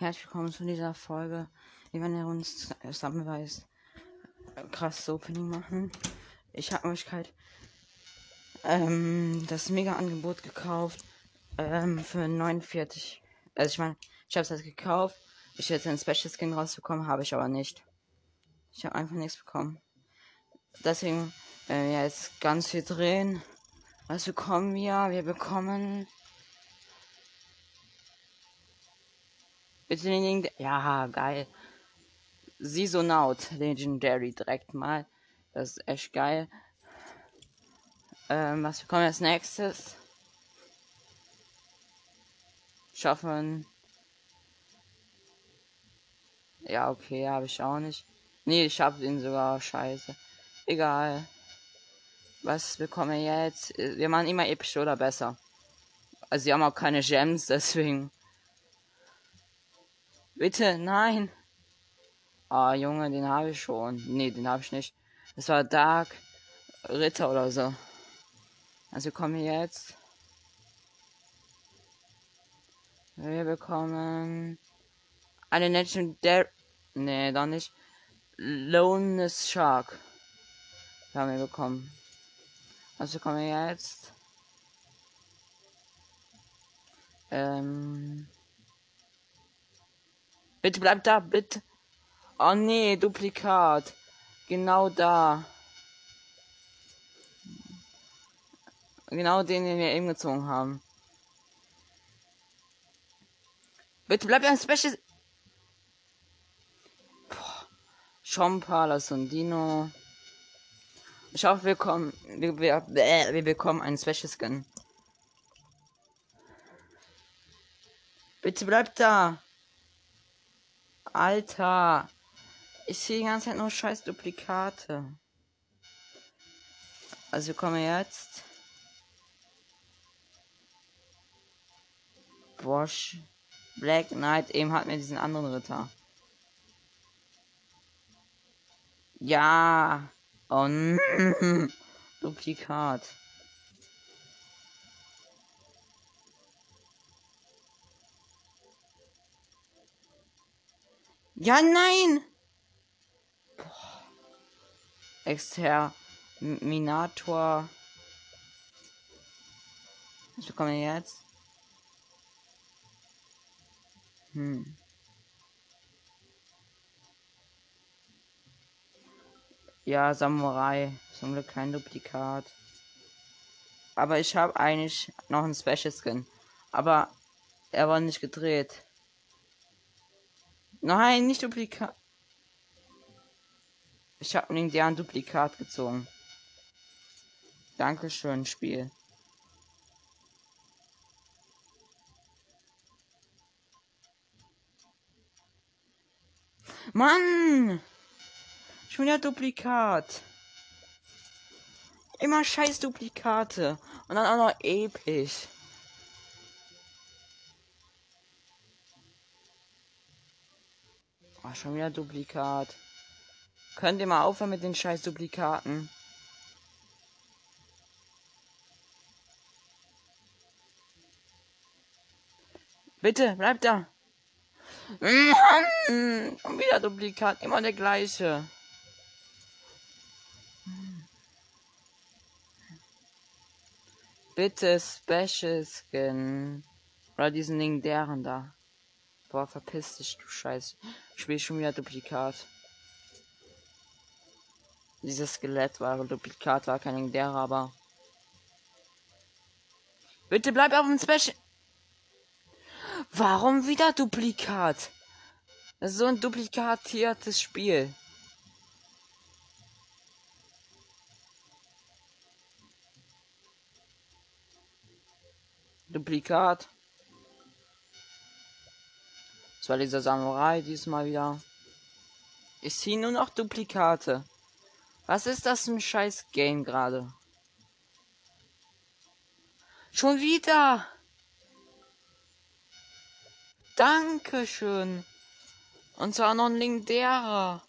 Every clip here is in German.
Herzlich willkommen zu dieser Folge. Wir werden uns Sammelweis krasses Opening machen. Ich habe Möglichkeit ähm, das Mega-Angebot gekauft ähm, für 49. Also ich meine, ich habe es halt gekauft. Ich hätte ein Special Skin rausbekommen, habe ich aber nicht. Ich habe einfach nichts bekommen. Deswegen äh, ja, jetzt ganz viel drehen. Was bekommen wir? Wir bekommen Bitte Ja, geil. Saisonaut Legendary direkt mal. Das ist echt geil. Ähm, was bekommen wir als nächstes? Schaffen. Ja, okay, habe ich auch nicht. Nee, ich habe den sogar. Scheiße. Egal. Was bekommen wir jetzt? Wir machen immer episch oder besser. Also, sie haben auch keine Gems, deswegen. Bitte, nein. Ah, Junge, den habe ich schon. Nee, den habe ich nicht. Das war Dark Ritter oder so. Also kommen wir jetzt. Wir bekommen eine Legendary. Nee, doch nicht. Loneless Shark. haben wir bekommen. Also kommen wir jetzt. Ähm. Bitte bleib da, bitte. Oh nee, Duplikat. Genau da. Genau den, den wir eben gezogen haben. Bitte bleib ein Special. Chompa, Lasundino. Ich hoffe, wir, kommen, wir, wir, wir bekommen einen Special Skin. Bitte bleib da. Alter. Ich sehe die ganze Zeit nur scheiß Duplikate. Also kommen jetzt. Bosch. Black Knight eben hat mir diesen anderen Ritter. Ja. Oh, Duplikat. Ja, nein! Exterminator. Was bekommen wir jetzt? Hm. Ja, Samurai. Zum Glück kein Duplikat. Aber ich habe eigentlich noch einen Special Skin. Aber er war nicht gedreht. Nein, nicht Duplikat. Ich habe den deren Duplikat gezogen. Dankeschön, Spiel. Mann! Schon wieder Duplikat. Immer scheiß Duplikate. Und dann auch noch episch. Oh, schon wieder Duplikat. Könnt ihr mal aufhören mit den scheiß Duplikaten? Bitte, bleib da. Und wieder Duplikat, immer der gleiche. Bitte Special Skin. Oder diesen Ding deren da. Boah, verpiss dich, du Scheiß. Ich spiel schon wieder Duplikat. Dieses Skelett war Duplikat, war kein Legendärer, aber. Bitte bleib auf dem Special. Warum wieder Duplikat? Das ist so ein duplikatiertes Spiel. Duplikat. Das war dieser Samurai diesmal wieder. Ich ziehe nur noch Duplikate. Was ist das für ein scheiß Game gerade? Schon wieder. Dankeschön. Und zwar noch ein legendärer.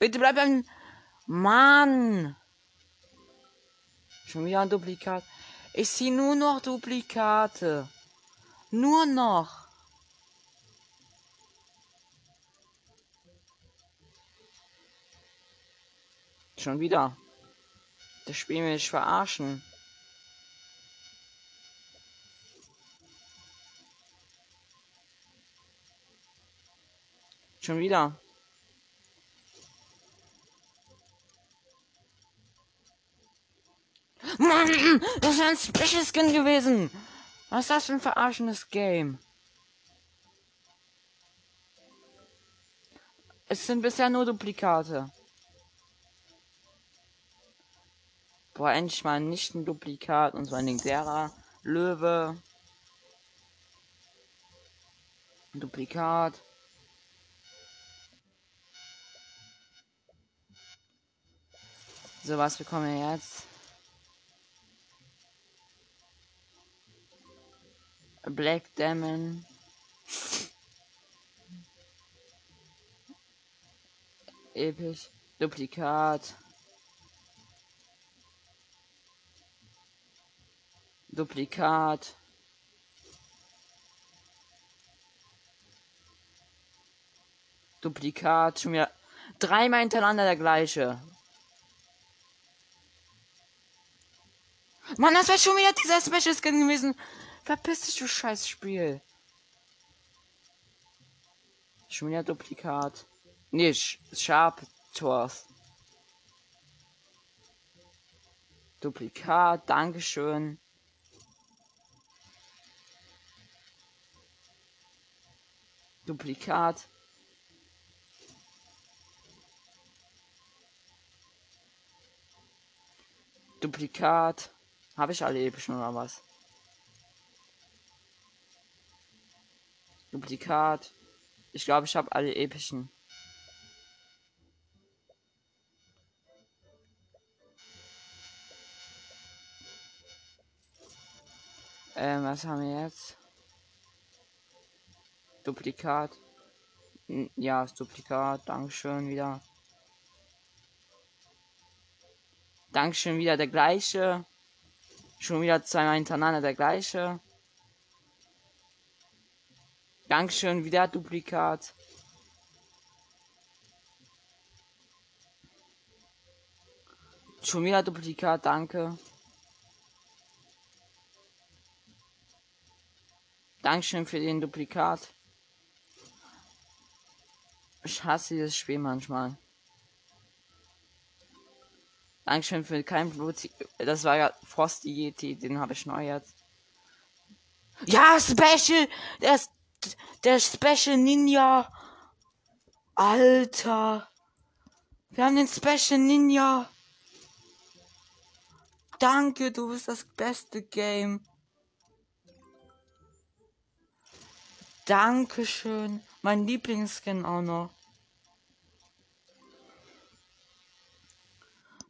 Bitte bleib ein Mann. Schon wieder ein Duplikat. Ich sehe nur noch Duplikate. Nur noch. Schon wieder. Das Spiel will mich verarschen. Schon wieder. Mann, das ein Special Skin gewesen. Was ist das für ein verarschendes Game? Es sind bisher nur Duplikate. Boah, endlich mal nicht ein Duplikat und so ein derer Löwe. Ein Duplikat. So, was bekommen wir jetzt? Black Demon. Episch. Duplikat. Duplikat. Duplikat. Schon wieder dreimal hintereinander der gleiche. Mann, das wäre schon wieder dieser Special Skin gewesen. Verpiss dich, du scheiß Spiel. Schon wieder Duplikat. Nee, Sch Sharp Tors. Duplikat, Dankeschön. Duplikat. Duplikat. Habe ich alle epischen oder was? Duplikat. Ich glaube, ich habe alle epischen. Ähm, was haben wir jetzt? Duplikat. Ja, das Duplikat. Dankeschön wieder. Dankeschön wieder der gleiche. Schon wieder zweimal hintereinander der gleiche. Dankeschön, wieder Duplikat. Schon wieder Duplikat, danke. Dankeschön für den Duplikat. Ich hasse dieses Spiel manchmal. Dankeschön für kein Blut. Das war ja Frosty Yeti, den habe ich neu jetzt. Ja, Special! Der ist der Special Ninja. Alter. Wir haben den Special Ninja. Danke, du bist das beste Game. Dankeschön. Mein Lieblingsskin auch noch.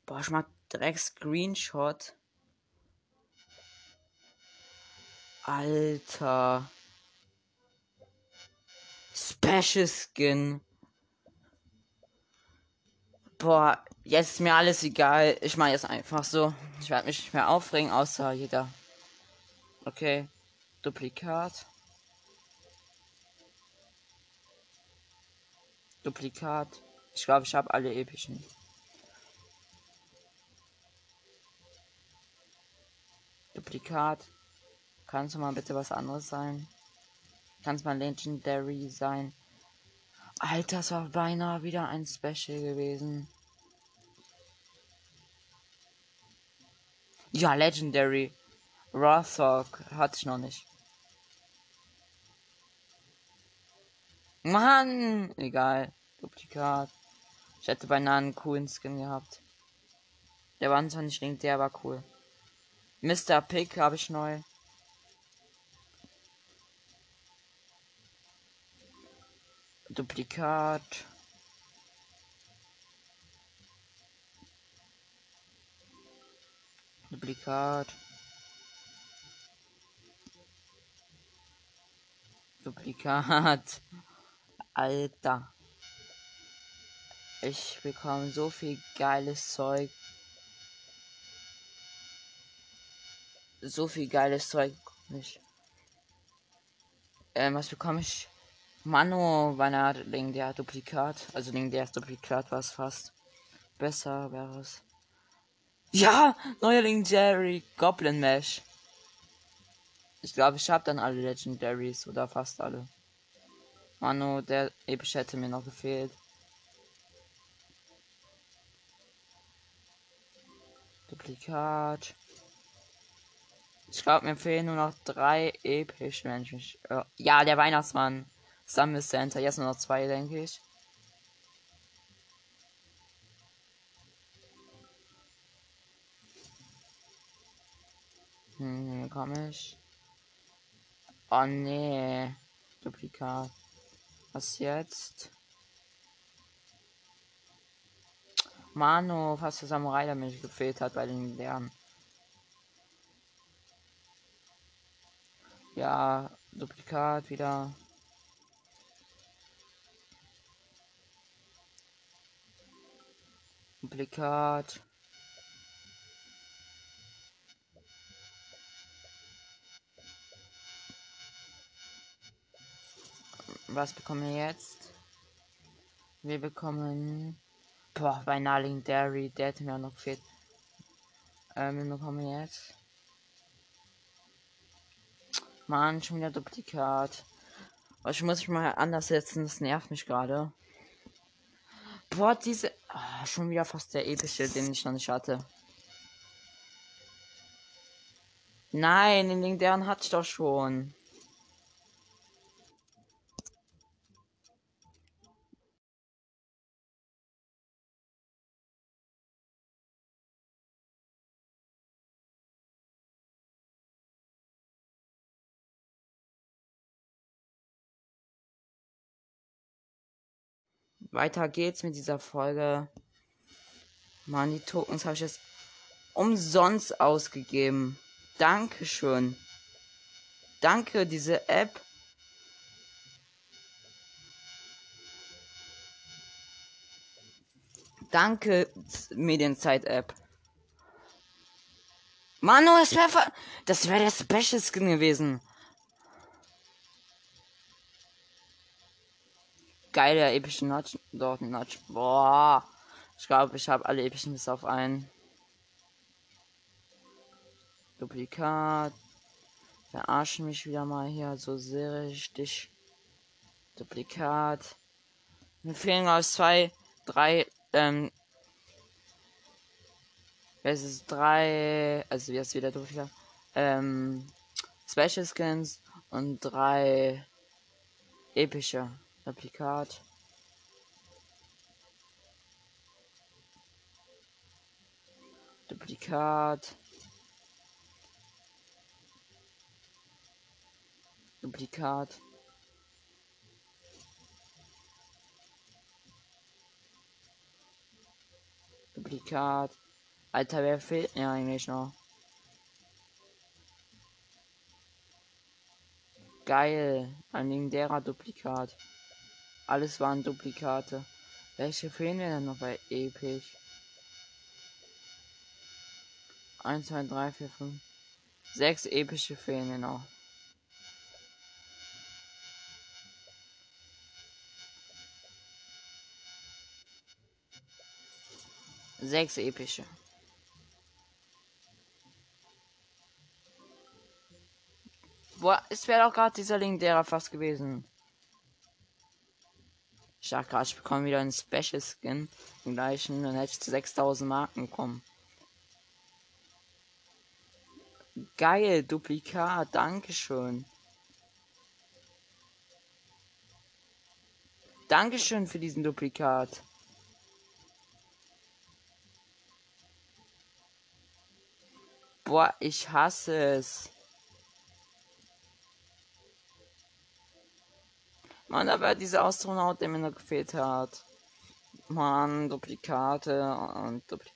Boah, ich mach direkt Screenshot. Alter. Special Skin. Boah, jetzt ist mir alles egal. Ich mache jetzt einfach so. Ich werde mich nicht mehr aufregen, außer jeder. Okay. Duplikat. Duplikat. Ich glaube, ich habe alle epischen. Duplikat. Kannst du mal bitte was anderes sein? Kann es mal Legendary sein? Alter, das war beinahe wieder ein Special gewesen. Ja, Legendary. Rothog hatte ich noch nicht. Mann! Egal. Duplikat. Ich hätte beinahe einen coolen Skin gehabt. Der war zwar nicht der war cool. Mr. Pick habe ich neu. Duplikat. Duplikat. Duplikat. Alter. Ich bekomme so viel geiles Zeug. so viel geiles Zeug. Nicht. Ähm, was bekomme ich? Mano, Weihnacht, der Duplikat. Also der Duplikat war es fast. Besser wäre es. Ja, neuer Legendary Goblin Mesh. Ich glaube, ich habe dann alle Legendaries oder fast alle. Mano, der episch hätte mir noch gefehlt. Duplikat. Ich glaube, mir fehlen nur noch drei episch, wenn ich mich. Äh, ja, der Weihnachtsmann. Summer Center. Jetzt nur noch zwei, denke ich. Hm, hier komme ich. Oh nee. Duplikat. Was jetzt? Mano, fast der Samurai, der mich gefehlt hat bei den Lernen. Ja, Duplikat wieder. Duplikat. Was bekommen wir jetzt? Wir bekommen. Boah, bei Narling Dairy, der hätte mir auch noch gefehlt. Ähm, wir bekommen jetzt. Mann, schon wieder Duplikat. Aber ich muss mich mal anders setzen, das nervt mich gerade. Boah, diese. Oh, schon wieder fast der epische, den ich noch nicht hatte. Nein, den legendären hatte ich doch schon. Weiter geht's mit dieser Folge. Mann, die Tokens habe ich jetzt umsonst ausgegeben. Dankeschön. Danke, diese App. Danke, Medienzeit-App. Manu, das wäre das wäre der Special Skin gewesen. Geile epische Notch. Dort Notch. Boah. Ich glaube, ich habe alle epischen bis auf einen. Duplikat. Verarschen mich wieder mal hier so sehr richtig. Duplikat. Mir fehlen aus zwei, drei, ähm. Es ist drei, also jetzt wieder Duplikat. Ähm. Special Skins und drei epische. Replikat. Duplikat. Duplikat. Duplikat. Alter, wer fehlt mir eigentlich noch? Geil. Ein legendärer Duplikat. Alles waren Duplikate. Welche fehlen mir denn noch bei Episch? 1, 2, 3, 4, 5. Sechs epische fehlen mir noch. Sechs epische. Boah, es wäre doch gerade dieser legendärer fast gewesen. Ich dachte gerade, ich bekomme wieder einen Special Skin. Den gleichen, dann hätte ich zu 6000 Marken bekommen. Geil, Duplikat, Dankeschön. Dankeschön für diesen Duplikat. Boah, ich hasse es. Mann, aber dieser Astronaut, der mir noch gefehlt hat. Mann, Duplikate und Dupli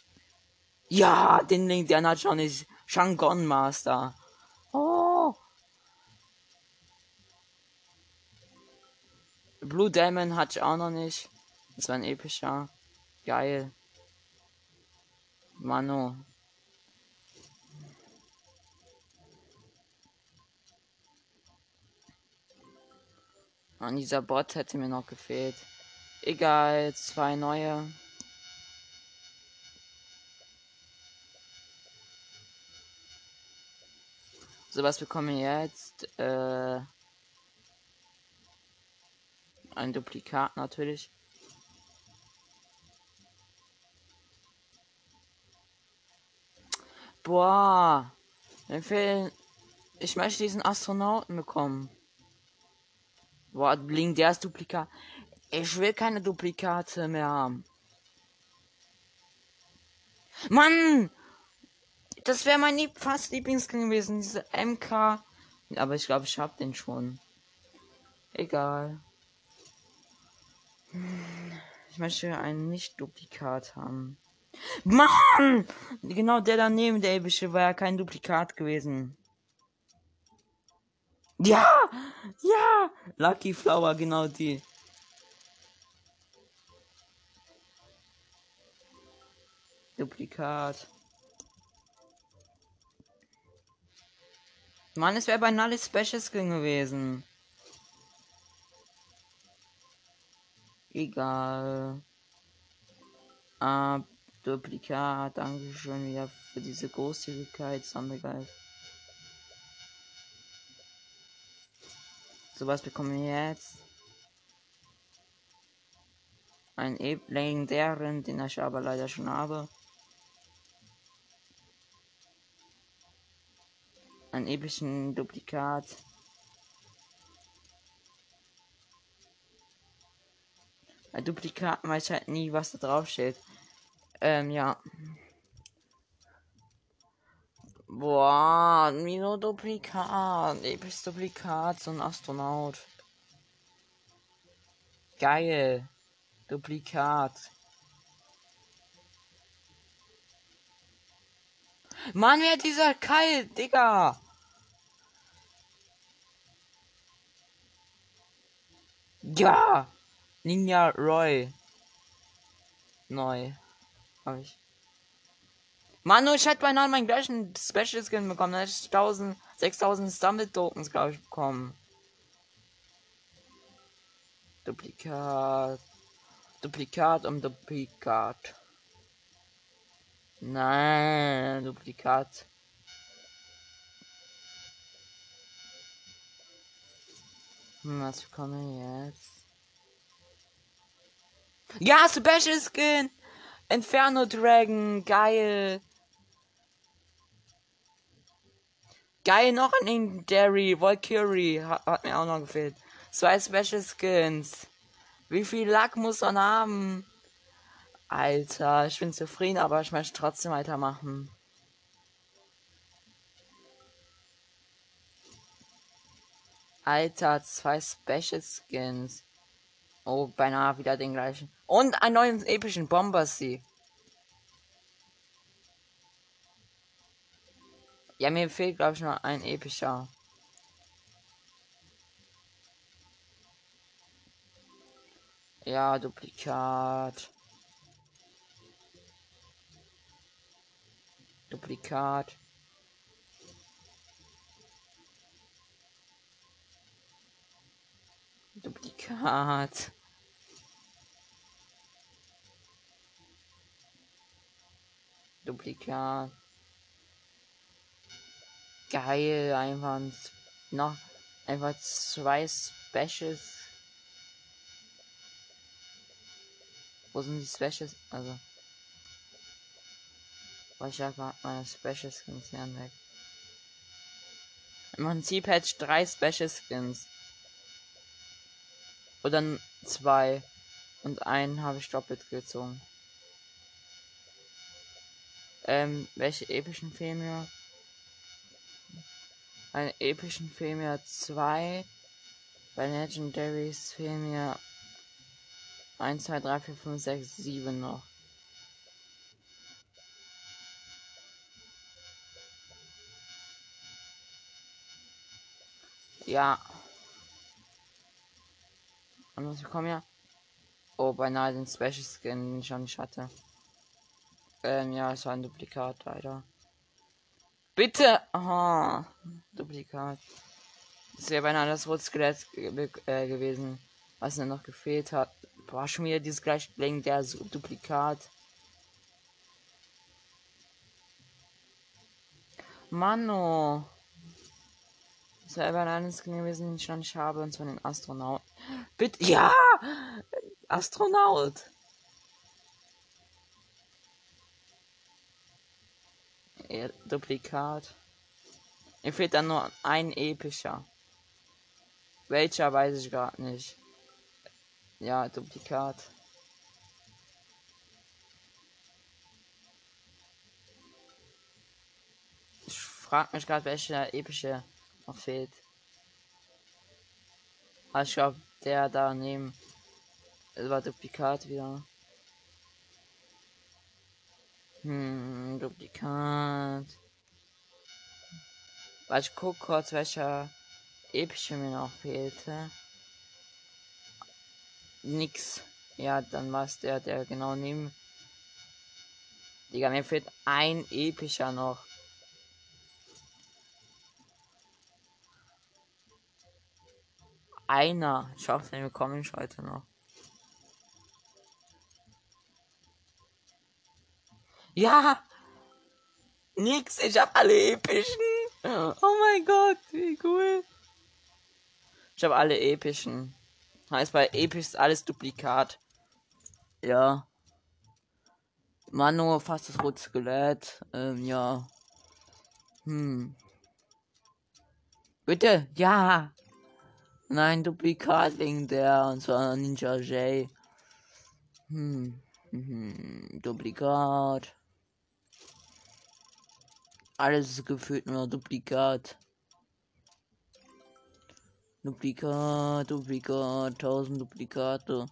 Ja, den Link, der hat schon nicht. Shangon Master. Oh. Blue Demon hatte ich auch noch nicht. Das war ein epischer. Geil. Mano. Und dieser Bot hätte mir noch gefehlt. Egal, zwei neue. So, was bekommen wir jetzt? Äh, ein Duplikat natürlich. Boah. Empfehlen. Ich möchte diesen Astronauten bekommen. Boah, Bling, der ist Duplikat. Ich will keine Duplikate mehr haben. Mann! Das wäre mein lieb fast Lieblingskind gewesen, diese MK. Aber ich glaube, ich hab den schon. Egal. Ich möchte ein Nicht-Duplikat haben. Mann! Genau der daneben, der epische, war ja kein Duplikat gewesen. Ja! Ja! Lucky Flower, genau die. Duplikat. Mann, es wäre beinahe Special Skin gewesen. Egal. Ah, Duplikat, danke schön wieder für diese Großzügigkeit, Sammelgeist. So was bekommen wir jetzt. Ein e legendären, den ich aber leider schon habe. Ein epischen Duplikat. Ein Duplikat weiß halt nie, was da drauf steht. Ähm, ja. Boah, Mino Duplikat. Episch Duplikat, so ein Astronaut. Geil. Duplikat. Mann, wer dieser Kai, Digga? Ja! Ninja Roy. Neu. Hab ich. Manu, ich hätte beinahe meinen gleichen Special Skin bekommen. Da hätte ich 1000, 6000 Stumble Tokens, glaube ich, bekommen. Duplikat. Duplikat um Duplikat. Nein, Duplikat. Hm, was bekomme jetzt? Ja, Special Skin! Inferno Dragon, geil. Geil, noch ein Legendary, Valkyrie, hat, hat, mir auch noch gefehlt. Zwei Special Skins. Wie viel Lack muss man haben? Alter, ich bin zufrieden, aber ich möchte trotzdem weitermachen. Alter, zwei Special Skins. Oh, beinahe wieder den gleichen. Und einen neuen epischen Bombersee. Ja, mir fehlt, glaube ich, noch ein epischer. Ja, Duplikat. Duplikat. Duplikat. Duplikat. Geil, einfach noch einfach zwei Specials. Wo sind die Specials? Also. Ich habe gerade meine Special Skins hier weg. Im Prinzip hätte ich drei Special Skins. Oder zwei. Und einen habe ich doppelt gezogen. Ähm, welche epischen Filme? Einen epischen Film 2. Bei Legendaries Film 1, 2, 3, 4, 5, 6, 7 noch. Ja. Und was bekommen wir? Oh, beinahe den Special Skin, den ich schon nicht hatte. Ähm, ja, es war ein Duplikat, leider. Bitte! Aha, Duplikat. Das wäre beinahe das Rotskelett äh, gewesen, was mir noch gefehlt hat. Boah, schon wieder dieses gleiche der Duplikat. Mano. Das wäre aber ein Skin gewesen, den ich noch nicht habe, und zwar den Astronaut. Bitte, ja! Astronaut! Duplikat. Mir fehlt dann nur ein epischer. Welcher weiß ich gerade nicht. Ja, Duplikat. Ich frage mich gerade, welcher epische noch fehlt. Aber ich glaube, der daneben war Duplikat wieder. Hm, Duplikat. Weil ich guck kurz, welcher epische mir noch fehlte. Nix. Ja, dann war es der, der genau neben. Digga, mir fehlt ein epischer noch. Einer. Ich hoffe, bekomme ich heute noch. Ja! Nix, ich hab alle epischen. Oh mein Gott, wie cool. Ich habe alle epischen. Heißt bei episch ist alles Duplikat. Ja. Mano, fast das rote Skelett. Ähm, ja. Hm. Bitte, ja. Nein, Duplikat wegen der, und zwar Ninja J. Hm. hm. Duplikat. Alles gefühlt nur Duplikat. Duplikat, Duplikat, 1000 Duplikate.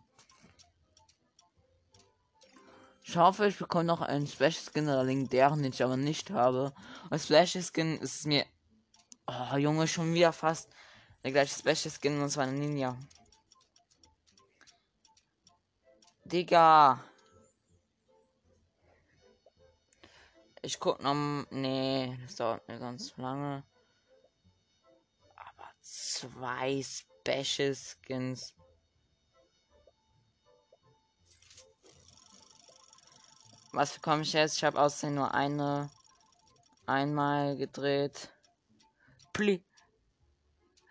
Ich hoffe, ich bekomme noch einen Special Skin oder legendären, den ich aber nicht habe. Als Special Skin ist mir. Oh, Junge, schon wieder fast der gleiche Special Skin und zwar eine Ninja. Digga. Ich guck noch. Nee, das dauert mir ganz lange. Aber zwei Special Skins. Was bekomme ich jetzt? Ich habe außerdem nur eine einmal gedreht. Pli.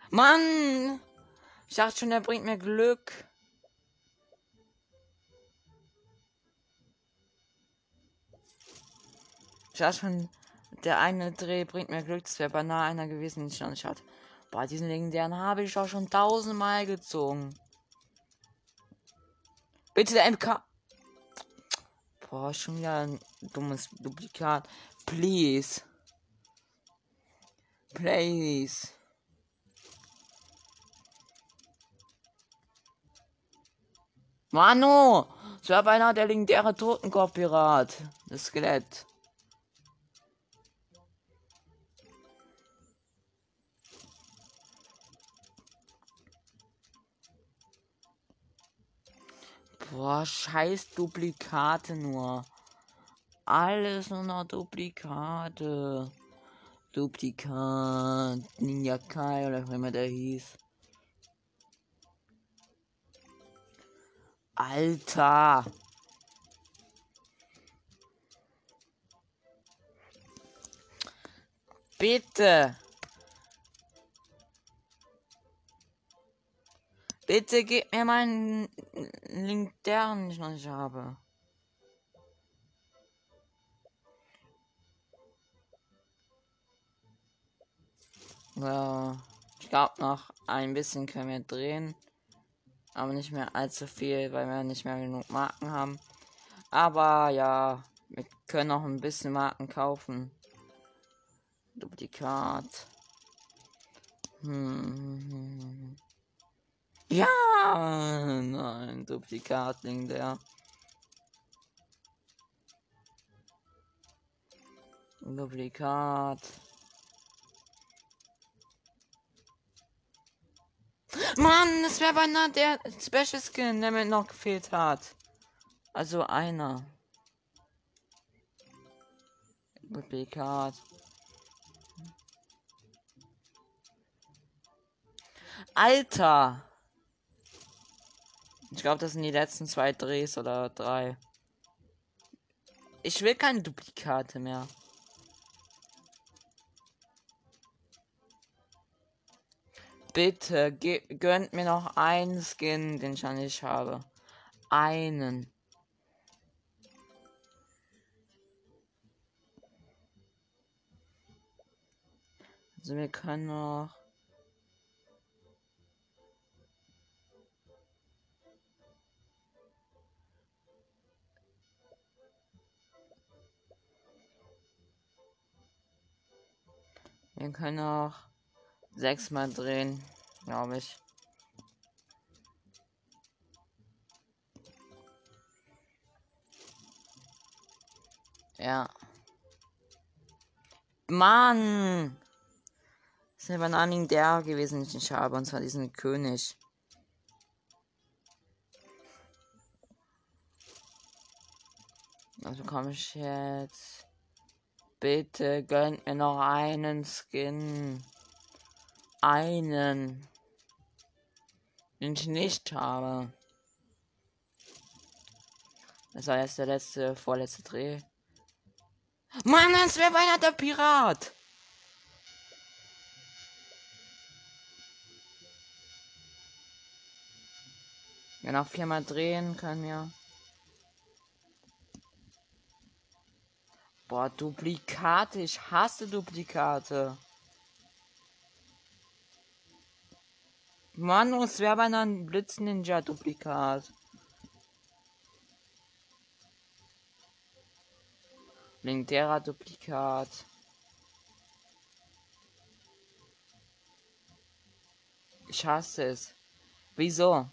Mann! Ich dachte schon, der bringt mir Glück. Ich dachte schon, der eine Dreh bringt mir Glück. Das wäre beinahe einer gewesen, den ich noch nicht hatte. Boah, diesen legendären habe ich auch schon tausendmal gezogen. Bitte der MK. Boah, schon wieder ein dummes Duplikat. Please. Please. Mano! Das war beinahe der legendäre Totenkopfpirat. Das Skelett. Boah, scheiß Duplikate nur. Alles nur noch Duplikate. Duplikat. Ninja Kai oder wie immer der hieß. Alter. Bitte. Bitte gib mir meinen Link, den ich noch nicht habe. Ja, ich glaube noch ein bisschen können wir drehen. Aber nicht mehr allzu viel, weil wir nicht mehr genug Marken haben. Aber ja, wir können auch ein bisschen Marken kaufen. Duplikat. Hm. Ja! Nein, Duplikatling der. Duplikat. Mann, das wäre beinahe der Special Skin, der mir noch gefehlt hat. Also einer. Duplikat. Alter! Ich glaube, das sind die letzten zwei Drehs oder drei. Ich will keine Duplikate mehr. Bitte, gönnt mir noch einen Skin, den ich noch nicht habe. Einen. Also wir können noch. Wir können noch sechsmal drehen, glaube ich. Ja. Mann! Das ist ein Anime der gewesen, den ich habe, und zwar diesen König. Was bekomme ich jetzt? Bitte gönnt mir noch einen Skin. Einen. Den ich nicht habe. Das war jetzt der letzte, vorletzte Dreh. Mann, das wäre beinahe der Pirat. Ja, noch viermal drehen können wir. Boah, Duplikate. Ich hasse Duplikate. Mann, es wäre bei einem Blitz Ninja Duplikat. Linkderer Duplikat. Ich hasse es. Wieso?